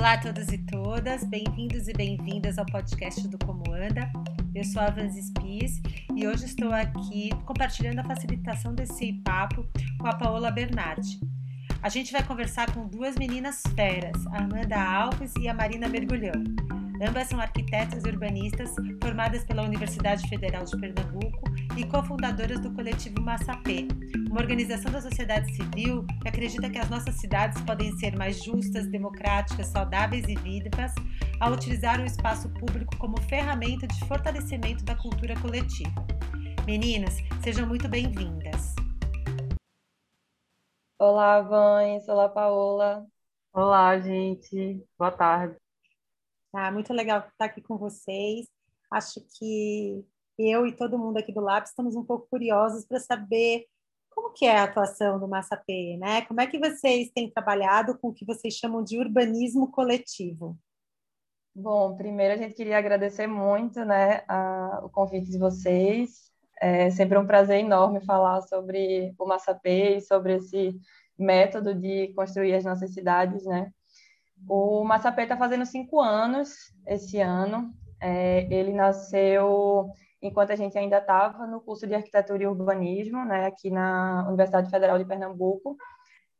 Olá a todos e todas, bem-vindos e bem-vindas ao podcast do Como Anda. Eu sou a Vanzis Pis e hoje estou aqui compartilhando a facilitação desse papo com a Paola Bernardi. A gente vai conversar com duas meninas feras, a Amanda Alves e a Marina Mergulhão. Ambas são arquitetas e urbanistas formadas pela Universidade Federal de Pernambuco e cofundadoras do coletivo Massapê, uma organização da sociedade civil que acredita que as nossas cidades podem ser mais justas, democráticas, saudáveis e vivas ao utilizar o espaço público como ferramenta de fortalecimento da cultura coletiva. Meninas, sejam muito bem-vindas. Olá, Vães. Olá, Paola. Olá, gente. Boa tarde. Ah, muito legal estar aqui com vocês. Acho que eu e todo mundo aqui do Lab estamos um pouco curiosos para saber como que é a atuação do Massapê, né? Como é que vocês têm trabalhado com o que vocês chamam de urbanismo coletivo? Bom, primeiro a gente queria agradecer muito, né, a, o convite de vocês. É sempre um prazer enorme falar sobre o Massapê e sobre esse método de construir as nossas cidades, né? O Massapê está fazendo cinco anos esse ano. É, ele nasceu enquanto a gente ainda estava no curso de arquitetura e urbanismo, né, aqui na Universidade Federal de Pernambuco.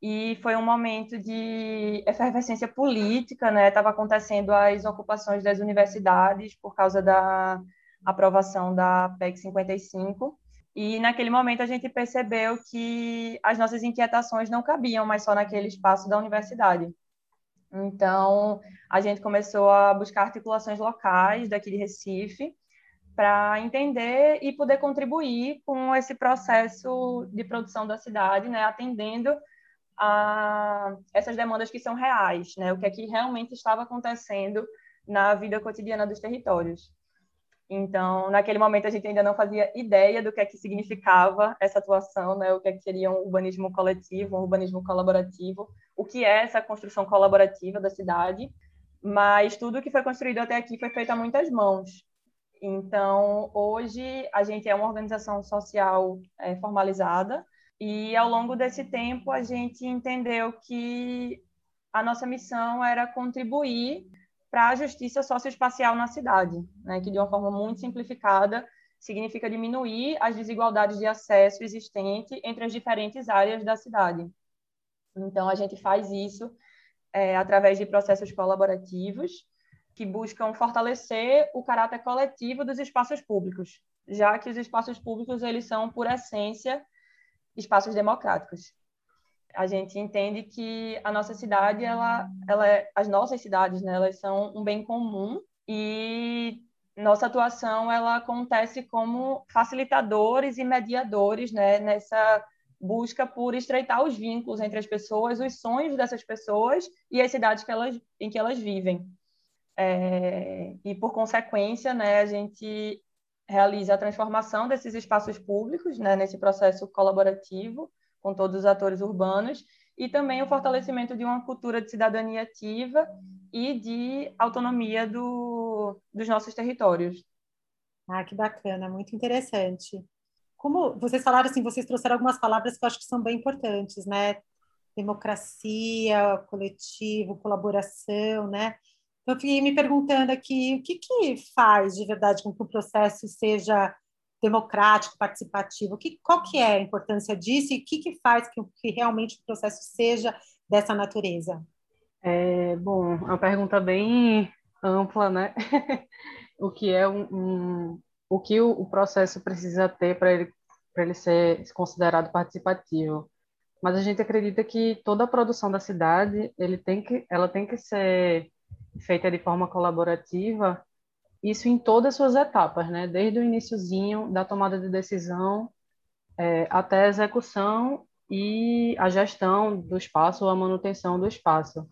E foi um momento de efervescência política, né? Estava acontecendo as ocupações das universidades por causa da aprovação da PEC 55. E naquele momento a gente percebeu que as nossas inquietações não cabiam mais só naquele espaço da universidade. Então, a gente começou a buscar articulações locais daqui de Recife para entender e poder contribuir com esse processo de produção da cidade, né, atendendo a essas demandas que são reais, né, o que é que realmente estava acontecendo na vida cotidiana dos territórios. Então, naquele momento a gente ainda não fazia ideia do que é que significava essa atuação, né? O que é que seria um urbanismo coletivo, um urbanismo colaborativo, o que é essa construção colaborativa da cidade. Mas tudo que foi construído até aqui foi feito a muitas mãos. Então, hoje a gente é uma organização social é, formalizada e ao longo desse tempo a gente entendeu que a nossa missão era contribuir para a justiça socioespacial na cidade, né, que de uma forma muito simplificada significa diminuir as desigualdades de acesso existente entre as diferentes áreas da cidade. Então, a gente faz isso é, através de processos colaborativos que buscam fortalecer o caráter coletivo dos espaços públicos, já que os espaços públicos eles são, por essência, espaços democráticos a gente entende que a nossa cidade, ela, ela é, as nossas cidades, né, elas são um bem comum e nossa atuação ela acontece como facilitadores e mediadores, né, nessa busca por estreitar os vínculos entre as pessoas, os sonhos dessas pessoas e as cidades que elas, em que elas vivem. É, e por consequência, né, a gente realiza a transformação desses espaços públicos, né, nesse processo colaborativo com todos os atores urbanos, e também o fortalecimento de uma cultura de cidadania ativa e de autonomia do, dos nossos territórios. Ah, que bacana, muito interessante. Como vocês falaram assim, vocês trouxeram algumas palavras que eu acho que são bem importantes, né? Democracia, coletivo, colaboração, né? Então, eu fiquei me perguntando aqui o que, que faz de verdade com que o processo seja democrático, participativo. Que, qual que é a importância disso e o que, que faz que, que realmente o processo seja dessa natureza? É, bom, é uma pergunta bem ampla, né? o que é um, um o que o, o, processo precisa ter para ele para ele ser considerado participativo. Mas a gente acredita que toda a produção da cidade ele tem que ela tem que ser feita de forma colaborativa isso em todas as suas etapas, né? Desde o iníciozinho da tomada de decisão é, até a execução e a gestão do espaço ou a manutenção do espaço.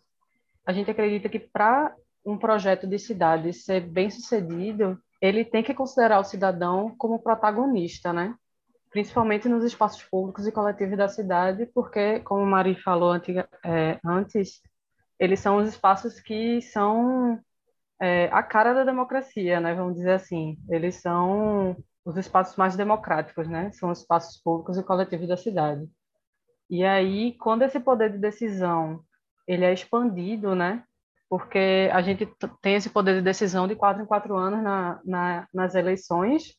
A gente acredita que para um projeto de cidade ser bem sucedido, ele tem que considerar o cidadão como protagonista, né? Principalmente nos espaços públicos e coletivos da cidade, porque, como Mari falou é, antes, eles são os espaços que são é, a cara da democracia, né? Vamos dizer assim. Eles são os espaços mais democráticos, né? São os espaços públicos e coletivos da cidade. E aí, quando esse poder de decisão ele é expandido, né? porque a gente tem esse poder de decisão de quatro em quatro anos na, na, nas eleições,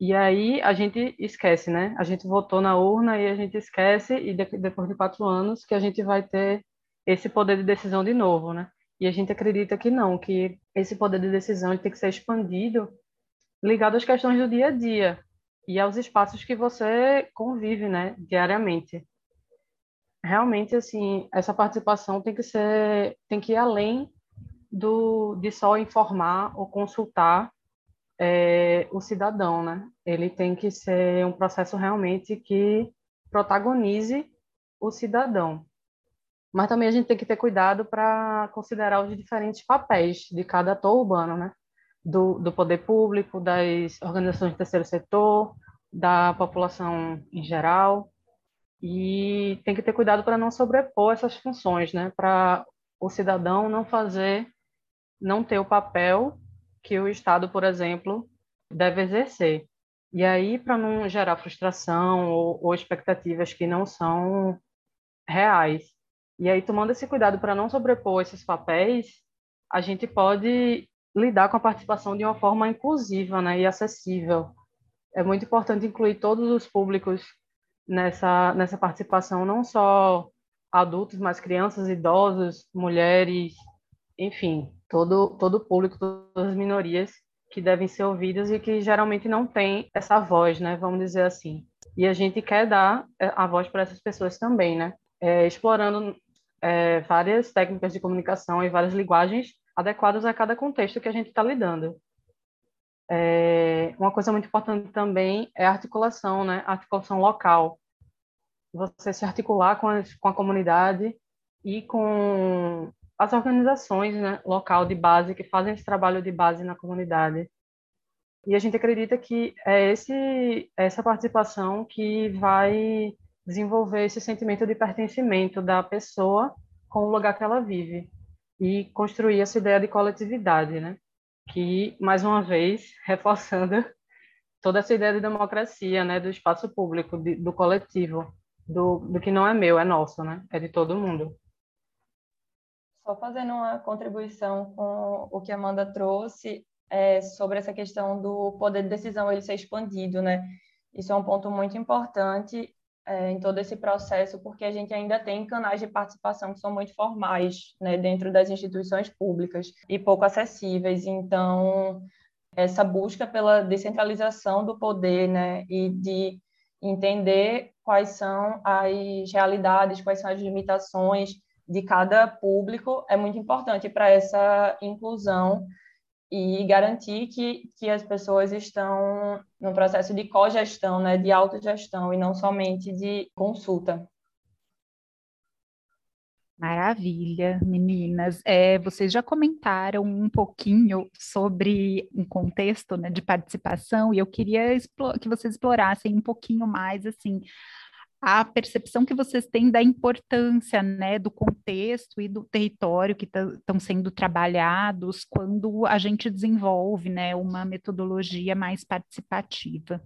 e aí a gente esquece, né? A gente votou na urna e a gente esquece, e de, depois de quatro anos que a gente vai ter esse poder de decisão de novo, né? E a gente acredita que não, que esse poder de decisão tem que ser expandido ligado às questões do dia a dia e aos espaços que você convive, né, diariamente. Realmente, assim, essa participação tem que ser, tem que ir além do de só informar ou consultar é, o cidadão, né? Ele tem que ser um processo realmente que protagonize o cidadão. Mas também a gente tem que ter cuidado para considerar os diferentes papéis de cada ator urbano, né? Do, do poder público, das organizações do terceiro setor, da população em geral. E tem que ter cuidado para não sobrepor essas funções, né? Para o cidadão não fazer, não ter o papel que o Estado, por exemplo, deve exercer. E aí, para não gerar frustração ou, ou, expectativas que não são reais. E aí, tomando esse cuidado para não sobrepor esses papéis, a gente pode lidar com a participação de uma forma inclusiva né, e acessível. É muito importante incluir todos os públicos nessa, nessa participação, não só adultos, mas crianças, idosos, mulheres, enfim, todo, todo o público, todas as minorias que devem ser ouvidas e que geralmente não tem essa voz, né? Vamos dizer assim. E a gente quer dar é, a voz para essas pessoas também, né? É, explorando é, várias técnicas de comunicação e várias linguagens adequadas a cada contexto que a gente está lidando. É, uma coisa muito importante também é a articulação, né? A articulação local. Você se articular com a, com a comunidade e com as organizações né, local de base que fazem esse trabalho de base na comunidade. E a gente acredita que é esse, essa participação que vai desenvolver esse sentimento de pertencimento da pessoa com o lugar que ela vive e construir essa ideia de coletividade, né? Que, mais uma vez, reforçando toda essa ideia de democracia, né? Do espaço público, de, do coletivo, do, do que não é meu, é nosso, né? É de todo mundo. Só fazendo uma contribuição com o que a Amanda trouxe é, sobre essa questão do poder de decisão ele ser expandido, né? Isso é um ponto muito importante é, em todo esse processo, porque a gente ainda tem canais de participação que são muito formais, né, dentro das instituições públicas e pouco acessíveis. Então, essa busca pela descentralização do poder, né, e de entender quais são as realidades, quais são as limitações de cada público é muito importante para essa inclusão e garantir que, que as pessoas estão no processo de cogestão, né, de autogestão e não somente de consulta. Maravilha, meninas. É, vocês já comentaram um pouquinho sobre um contexto né, de participação e eu queria que vocês explorassem um pouquinho mais assim a percepção que vocês têm da importância, né, do contexto e do território que estão sendo trabalhados quando a gente desenvolve, né, uma metodologia mais participativa.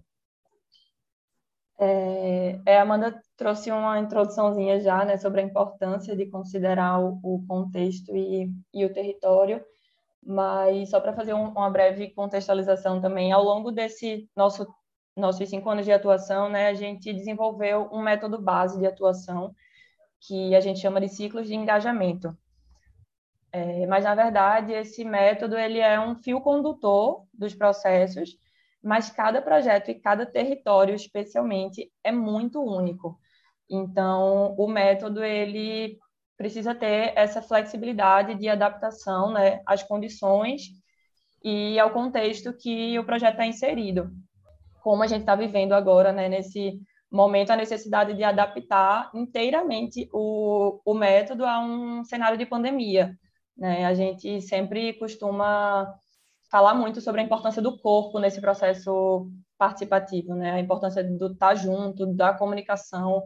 É, é, a Amanda trouxe uma introduçãozinha já, né, sobre a importância de considerar o, o contexto e, e o território, mas só para fazer um, uma breve contextualização também, ao longo desse nosso nossos cinco anos de atuação, né, a gente desenvolveu um método base de atuação que a gente chama de ciclos de engajamento. É, mas na verdade esse método ele é um fio condutor dos processos, mas cada projeto e cada território, especialmente, é muito único. Então o método ele precisa ter essa flexibilidade de adaptação, né, às condições e ao contexto que o projeto está inserido como a gente está vivendo agora, né, nesse momento, a necessidade de adaptar inteiramente o, o método a um cenário de pandemia. Né? A gente sempre costuma falar muito sobre a importância do corpo nesse processo participativo, né? a importância do estar tá junto, da comunicação.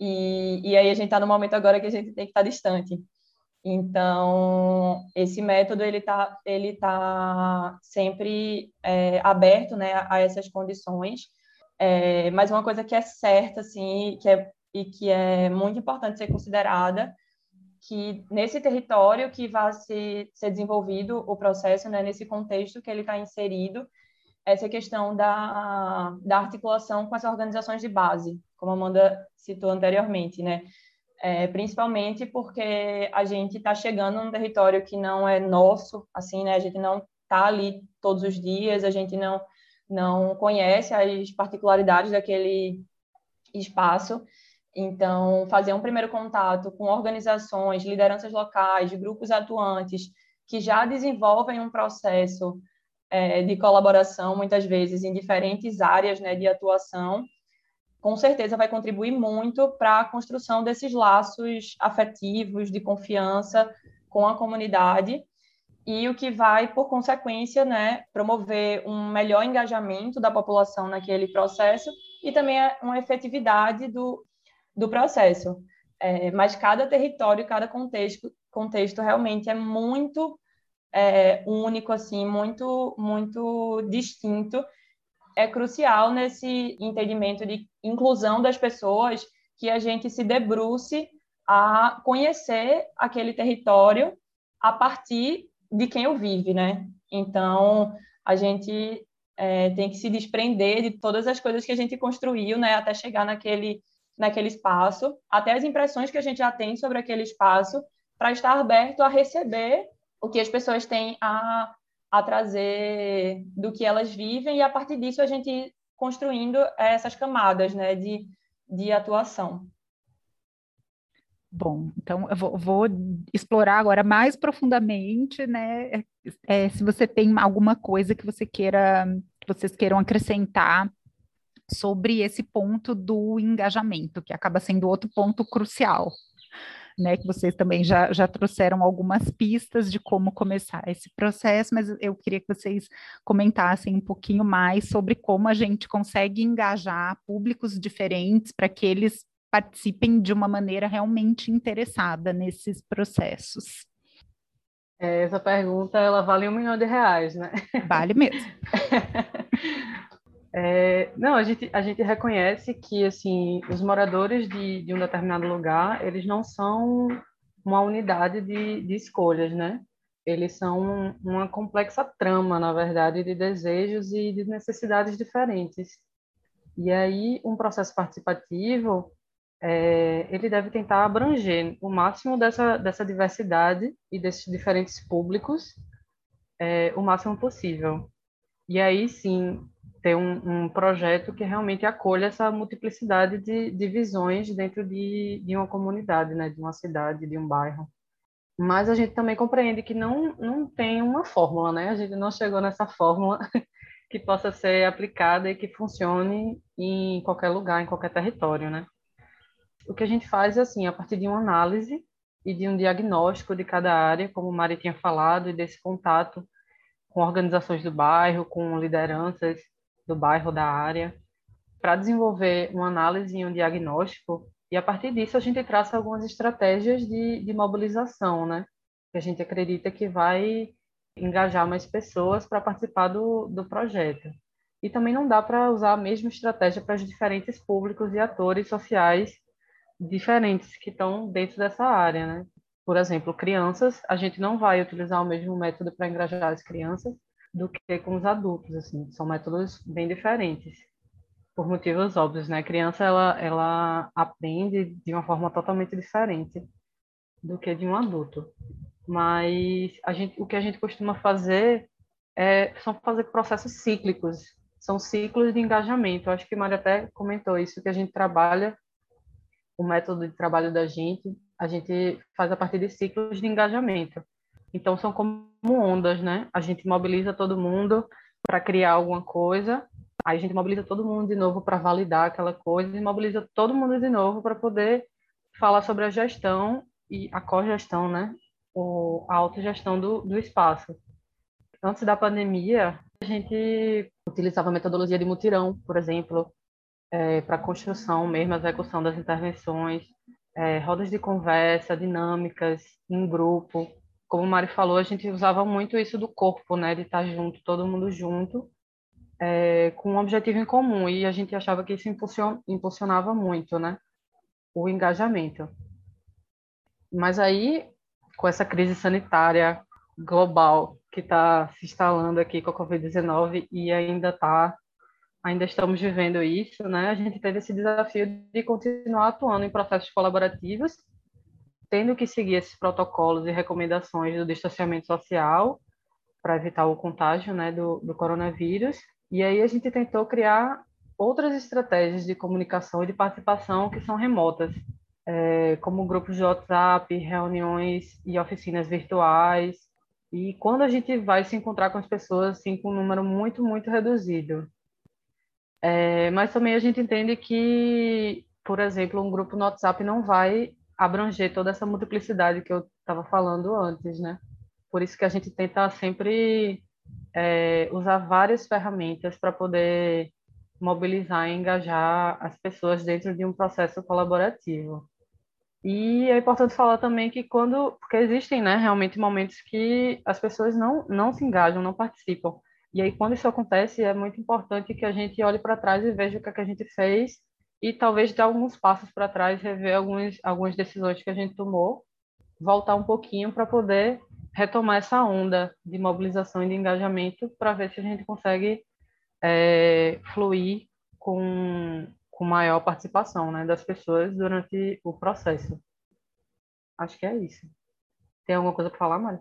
E, e aí a gente está no momento agora que a gente tem que estar tá distante. Então, esse método ele está ele tá sempre é, aberto né, a essas condições. É, mas uma coisa que é certa assim, que é, e que é muito importante ser considerada que nesse território que vai se, ser desenvolvido o processo, né, nesse contexto que ele está inserido, essa questão da, da articulação com as organizações de base, como a Amanda citou anteriormente, né? É, principalmente porque a gente está chegando num território que não é nosso, assim, né? A gente não está ali todos os dias, a gente não não conhece as particularidades daquele espaço. Então, fazer um primeiro contato com organizações, lideranças locais, grupos atuantes que já desenvolvem um processo é, de colaboração, muitas vezes em diferentes áreas né, de atuação, com certeza vai contribuir muito para a construção desses laços afetivos, de confiança com a comunidade, e o que vai, por consequência, né, promover um melhor engajamento da população naquele processo e também uma efetividade do, do processo. É, mas cada território, cada contexto, contexto realmente é muito é, único, assim, muito, muito distinto, é crucial nesse entendimento de inclusão das pessoas que a gente se debruce a conhecer aquele território a partir de quem o vive, né? Então, a gente é, tem que se desprender de todas as coisas que a gente construiu, né, até chegar naquele, naquele espaço, até as impressões que a gente já tem sobre aquele espaço, para estar aberto a receber o que as pessoas têm a, a trazer do que elas vivem e a partir disso a gente construindo essas camadas né, de, de atuação. Bom, então eu vou, vou, explorar agora mais profundamente, né? É, se você tem alguma coisa que você queira, que vocês queiram acrescentar sobre esse ponto do engajamento, que acaba sendo outro ponto crucial né, que vocês também já, já trouxeram algumas pistas de como começar esse processo, mas eu queria que vocês comentassem um pouquinho mais sobre como a gente consegue engajar públicos diferentes para que eles participem de uma maneira realmente interessada nesses processos. É, essa pergunta ela vale um milhão de reais, né? Vale mesmo. É, não, a gente, a gente reconhece que assim os moradores de, de um determinado lugar eles não são uma unidade de, de escolhas, né? Eles são uma complexa trama, na verdade, de desejos e de necessidades diferentes. E aí um processo participativo é, ele deve tentar abranger o máximo dessa dessa diversidade e desses diferentes públicos é, o máximo possível. E aí sim ter um, um, projeto que realmente acolha essa multiplicidade de, de visões dentro de, de uma comunidade, né, de uma cidade, de um bairro. Mas a gente também compreende que não, não tem uma fórmula, né? A gente não chegou nessa fórmula que possa ser aplicada e que funcione em qualquer lugar, em qualquer território, né? O que a gente faz é assim, a partir de uma análise e de um diagnóstico de cada área, como o Mari tinha falado, e desse contato com organizações do bairro, com lideranças do bairro, da área, para desenvolver uma análise e um diagnóstico, e a partir disso a gente traça algumas estratégias de, de mobilização, né? Que a gente acredita que vai engajar mais pessoas para participar do, do projeto. E também não dá para usar a mesma estratégia para os diferentes públicos e atores sociais diferentes que estão dentro dessa área, né? Por exemplo, crianças, a gente não vai utilizar o mesmo método para engajar as crianças do que com os adultos, assim, são métodos bem diferentes, por motivos óbvios, né? A criança, ela, ela aprende de uma forma totalmente diferente do que de um adulto, mas a gente, o que a gente costuma fazer é, são fazer processos cíclicos, são ciclos de engajamento, acho que Maria até comentou isso, que a gente trabalha, o método de trabalho da gente, a gente faz a partir de ciclos de engajamento, então, são como ondas, né? A gente mobiliza todo mundo para criar alguma coisa, aí a gente mobiliza todo mundo de novo para validar aquela coisa, e mobiliza todo mundo de novo para poder falar sobre a gestão e a cogestão, né? O, a autogestão do, do espaço. Antes da pandemia, a gente utilizava a metodologia de mutirão, por exemplo, é, para construção mesmo, execução das intervenções, é, rodas de conversa, dinâmicas em grupo, como o Mari falou, a gente usava muito isso do corpo, né, de estar junto, todo mundo junto, é, com um objetivo em comum, e a gente achava que isso impulsionava muito, né, o engajamento. Mas aí, com essa crise sanitária global que está se instalando aqui com a Covid-19 e ainda está ainda estamos vivendo isso, né? A gente teve esse desafio de continuar atuando em processos colaborativos, tendo que seguir esses protocolos e recomendações do distanciamento social para evitar o contágio, né, do, do coronavírus. E aí a gente tentou criar outras estratégias de comunicação e de participação que são remotas, é, como grupos de WhatsApp, reuniões e oficinas virtuais. E quando a gente vai se encontrar com as pessoas assim com um número muito muito reduzido, é, mas também a gente entende que, por exemplo, um grupo no WhatsApp não vai abranger toda essa multiplicidade que eu estava falando antes, né? Por isso que a gente tenta sempre é, usar várias ferramentas para poder mobilizar e engajar as pessoas dentro de um processo colaborativo. E é importante falar também que quando, porque existem, né, realmente momentos que as pessoas não não se engajam, não participam. E aí, quando isso acontece, é muito importante que a gente olhe para trás e veja o que, é que a gente fez e talvez dar alguns passos para trás, rever alguns, algumas decisões que a gente tomou, voltar um pouquinho para poder retomar essa onda de mobilização e de engajamento para ver se a gente consegue é, fluir com, com maior participação né, das pessoas durante o processo. Acho que é isso. Tem alguma coisa para falar, Mário?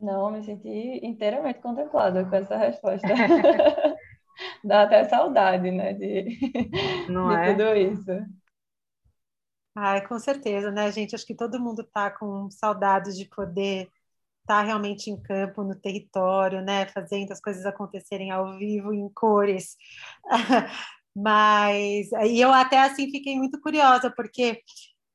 Não, me senti inteiramente contemplada com essa resposta. Dá até saudade, né, de, Não de é? tudo isso. Ai, com certeza, né, gente? Acho que todo mundo está com saudades de poder estar tá realmente em campo, no território, né, fazendo as coisas acontecerem ao vivo, em cores. Mas e eu até assim fiquei muito curiosa, porque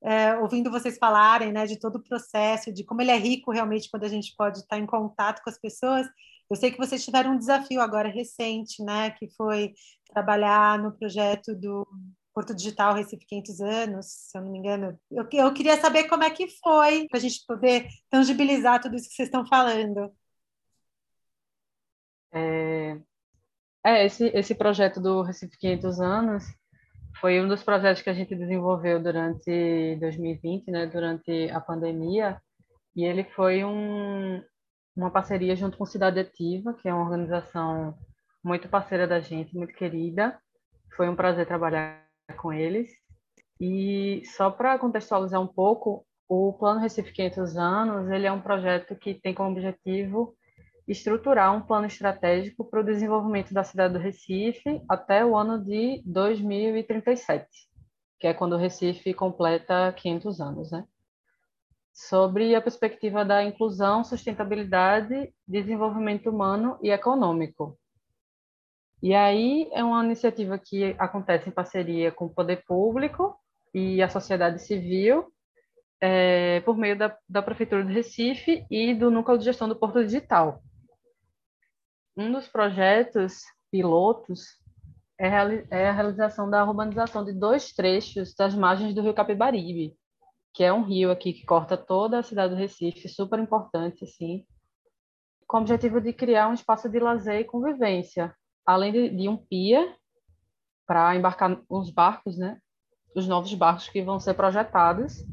é, ouvindo vocês falarem né, de todo o processo, de como ele é rico realmente quando a gente pode estar em contato com as pessoas. Eu sei que vocês tiveram um desafio agora recente, né, que foi trabalhar no projeto do Porto Digital Recife 500 anos, se eu não me engano. Eu, eu queria saber como é que foi, para a gente poder tangibilizar tudo isso que vocês estão falando. É, é esse, esse projeto do Recife 500 anos foi um dos projetos que a gente desenvolveu durante 2020, né, durante a pandemia, e ele foi um, uma parceria junto com Cidade Ativa, que é uma organização muito parceira da gente, muito querida. Foi um prazer trabalhar com eles. E só para contextualizar um pouco, o Plano Recife 500 anos, ele é um projeto que tem como objetivo estruturar um plano estratégico para o desenvolvimento da cidade do Recife até o ano de 2037, que é quando o Recife completa 500 anos, né? Sobre a perspectiva da inclusão, sustentabilidade, desenvolvimento humano e econômico. E aí é uma iniciativa que acontece em parceria com o poder público e a sociedade civil, é, por meio da, da Prefeitura do Recife e do Núcleo de Gestão do Porto Digital, um dos projetos pilotos é, é a realização da urbanização de dois trechos das margens do rio Capibaribe, que é um rio aqui que corta toda a cidade do Recife, super importante, assim, com o objetivo de criar um espaço de lazer e convivência, além de, de um pier para embarcar os barcos, né? Os novos barcos que vão ser projetados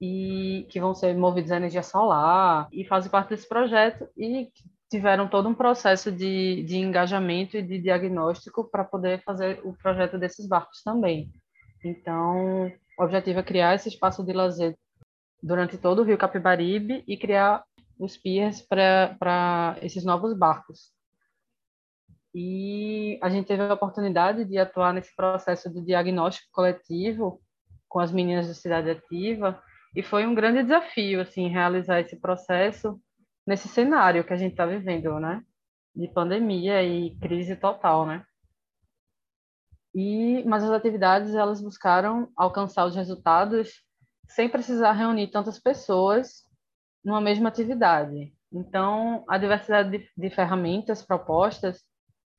e que vão ser movidos a energia solar e fazem parte desse projeto e tiveram todo um processo de, de engajamento e de diagnóstico para poder fazer o projeto desses barcos também. Então, o objetivo é criar esse espaço de lazer durante todo o Rio Capibaribe e criar os piers para esses novos barcos. E a gente teve a oportunidade de atuar nesse processo de diagnóstico coletivo com as meninas da Cidade Ativa, e foi um grande desafio assim realizar esse processo nesse cenário que a gente está vivendo, né? De pandemia e crise total, né? E, mas as atividades elas buscaram alcançar os resultados sem precisar reunir tantas pessoas numa mesma atividade. Então, a diversidade de, de ferramentas propostas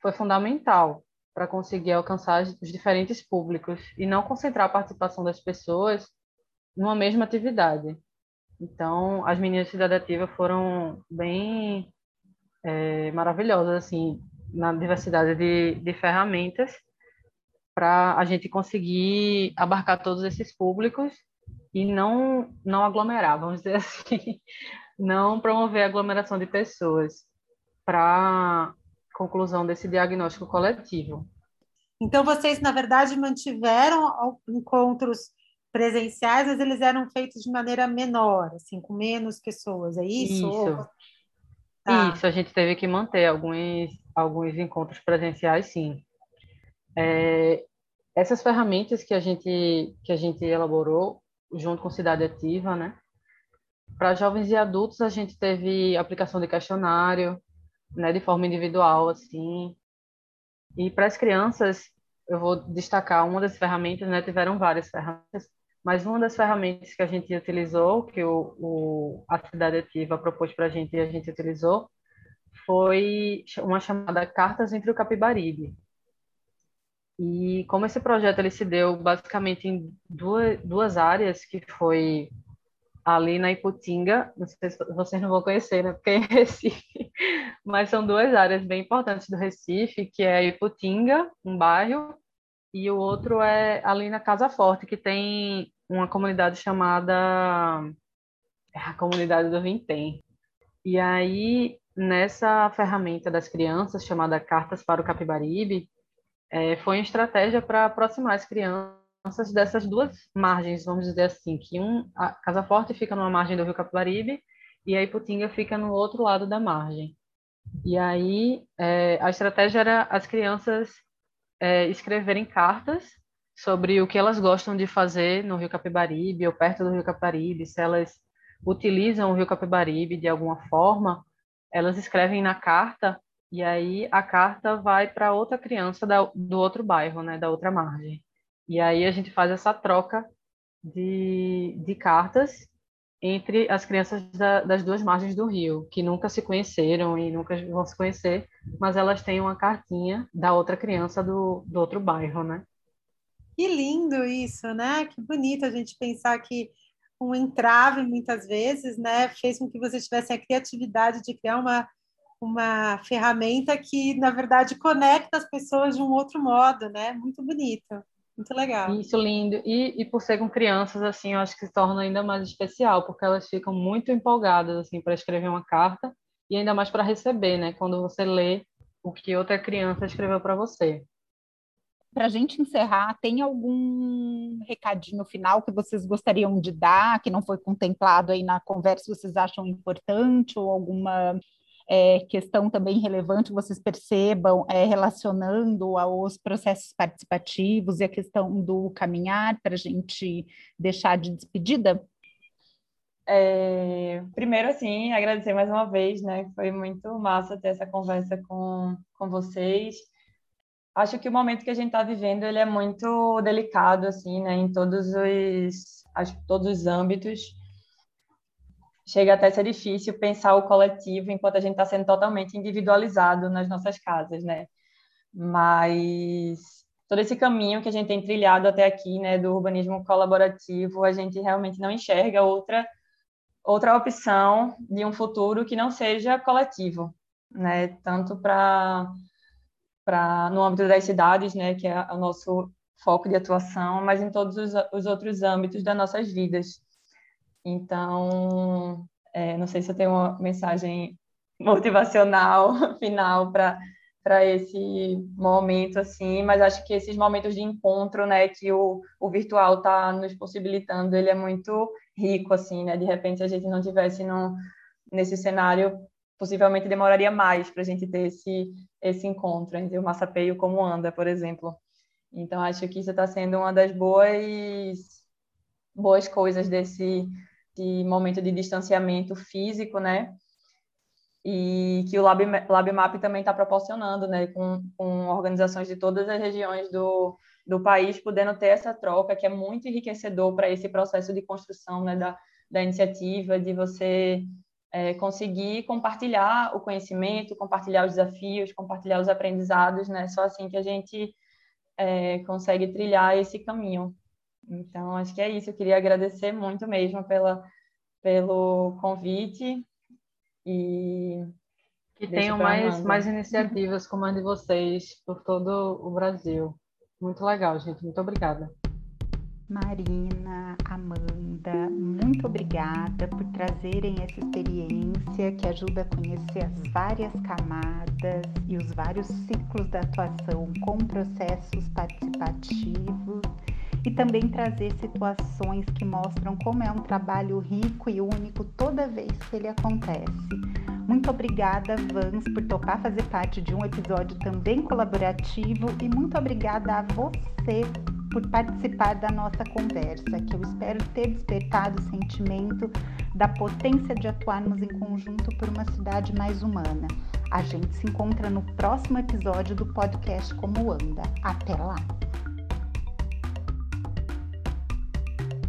foi fundamental para conseguir alcançar os diferentes públicos e não concentrar a participação das pessoas numa mesma atividade. Então, as meninas de Cidade Ativa foram bem é, maravilhosas, assim, na diversidade de, de ferramentas para a gente conseguir abarcar todos esses públicos e não, não aglomerar, vamos dizer assim, não promover aglomeração de pessoas para conclusão desse diagnóstico coletivo. Então, vocês, na verdade, mantiveram encontros presenciais, mas eles eram feitos de maneira menor, assim, com menos pessoas, é isso? Isso. Tá. Isso, a gente teve que manter alguns, alguns encontros presenciais, sim. É, essas ferramentas que a gente que a gente elaborou junto com Cidade Ativa, né? Para jovens e adultos a gente teve aplicação de questionário, né, de forma individual assim. E para as crianças, eu vou destacar uma das ferramentas, né? Tiveram várias ferramentas, mas uma das ferramentas que a gente utilizou, que o, o a Cidade Ativa propôs para a gente e a gente utilizou, foi uma chamada Cartas entre o Capibaribe. E como esse projeto ele se deu basicamente em duas, duas áreas, que foi ali na Iputinga, não sei se vocês não vão conhecer, né, porque é Recife, mas são duas áreas bem importantes do Recife, que é Iputinga, um bairro, e o outro é ali na Casa Forte, que tem uma comunidade chamada é a Comunidade do Vintém. E aí, nessa ferramenta das crianças, chamada Cartas para o Capibaribe, é, foi uma estratégia para aproximar as crianças dessas duas margens, vamos dizer assim, que um, a Casa Forte fica numa margem do Rio Capibaribe e a Iputinga fica no outro lado da margem. E aí é, a estratégia era as crianças é, escreverem cartas sobre o que elas gostam de fazer no Rio Capibaribe ou perto do Rio Capibaribe, se elas utilizam o Rio Capibaribe de alguma forma, elas escrevem na carta e aí a carta vai para outra criança da, do outro bairro, né, da outra margem. E aí a gente faz essa troca de, de cartas entre as crianças da, das duas margens do rio, que nunca se conheceram e nunca vão se conhecer, mas elas têm uma cartinha da outra criança do, do outro bairro, né? Que lindo isso, né? Que bonito a gente pensar que um entrave, muitas vezes, né, fez com que você tivesse a criatividade de criar uma uma ferramenta que, na verdade, conecta as pessoas de um outro modo, né? Muito bonito, muito legal. Isso, lindo. E, e por ser com crianças, assim, eu acho que se torna ainda mais especial, porque elas ficam muito empolgadas, assim, para escrever uma carta e ainda mais para receber, né? Quando você lê o que outra criança escreveu para você. Para a gente encerrar, tem algum recadinho final que vocês gostariam de dar, que não foi contemplado aí na conversa, vocês acham importante, ou alguma é, questão também relevante vocês percebam é, relacionando aos processos participativos e a questão do caminhar para a gente deixar de despedida? É, primeiro, assim, agradecer mais uma vez, né? Foi muito massa ter essa conversa com, com vocês. Acho que o momento que a gente está vivendo ele é muito delicado, assim, né? Em todos os, todos os âmbitos chega até a ser difícil pensar o coletivo enquanto a gente está sendo totalmente individualizado nas nossas casas, né? Mas todo esse caminho que a gente tem trilhado até aqui, né, do urbanismo colaborativo, a gente realmente não enxerga outra outra opção de um futuro que não seja coletivo, né? Tanto para para no âmbito das cidades, né, que é o nosso foco de atuação, mas em todos os, os outros âmbitos das nossas vidas. Então, é, não sei se eu tenho uma mensagem motivacional final para para esse momento assim, mas acho que esses momentos de encontro, né, que o, o virtual está nos possibilitando, ele é muito rico assim, né? De repente, se a gente não tivesse no, nesse cenário, possivelmente demoraria mais para a gente ter esse esse encontro entre o Massapê e Como Anda, por exemplo. Então, acho que isso está sendo uma das boas boas coisas desse de momento de distanciamento físico, né? E que o Lab, LabMap também está proporcionando, né? Com, com organizações de todas as regiões do, do país, podendo ter essa troca, que é muito enriquecedor para esse processo de construção né, da, da iniciativa, de você é, conseguir compartilhar o conhecimento, compartilhar os desafios, compartilhar os aprendizados, né? Só assim que a gente é, consegue trilhar esse caminho. Então, acho que é isso. Eu queria agradecer muito mesmo pela, pelo convite e que tenham mais, mais iniciativas como a de vocês por todo o Brasil. Muito legal, gente. Muito obrigada. Marina, Amanda, muito obrigada por trazerem essa experiência que ajuda a conhecer as várias camadas e os vários ciclos da atuação com processos participativos e também trazer situações que mostram como é um trabalho rico e único toda vez que ele acontece. Muito obrigada, Vans, por topar fazer parte de um episódio também colaborativo e muito obrigada a você por participar da nossa conversa, que eu espero ter despertado o sentimento da potência de atuarmos em conjunto por uma cidade mais humana. A gente se encontra no próximo episódio do podcast Como Anda. Até lá!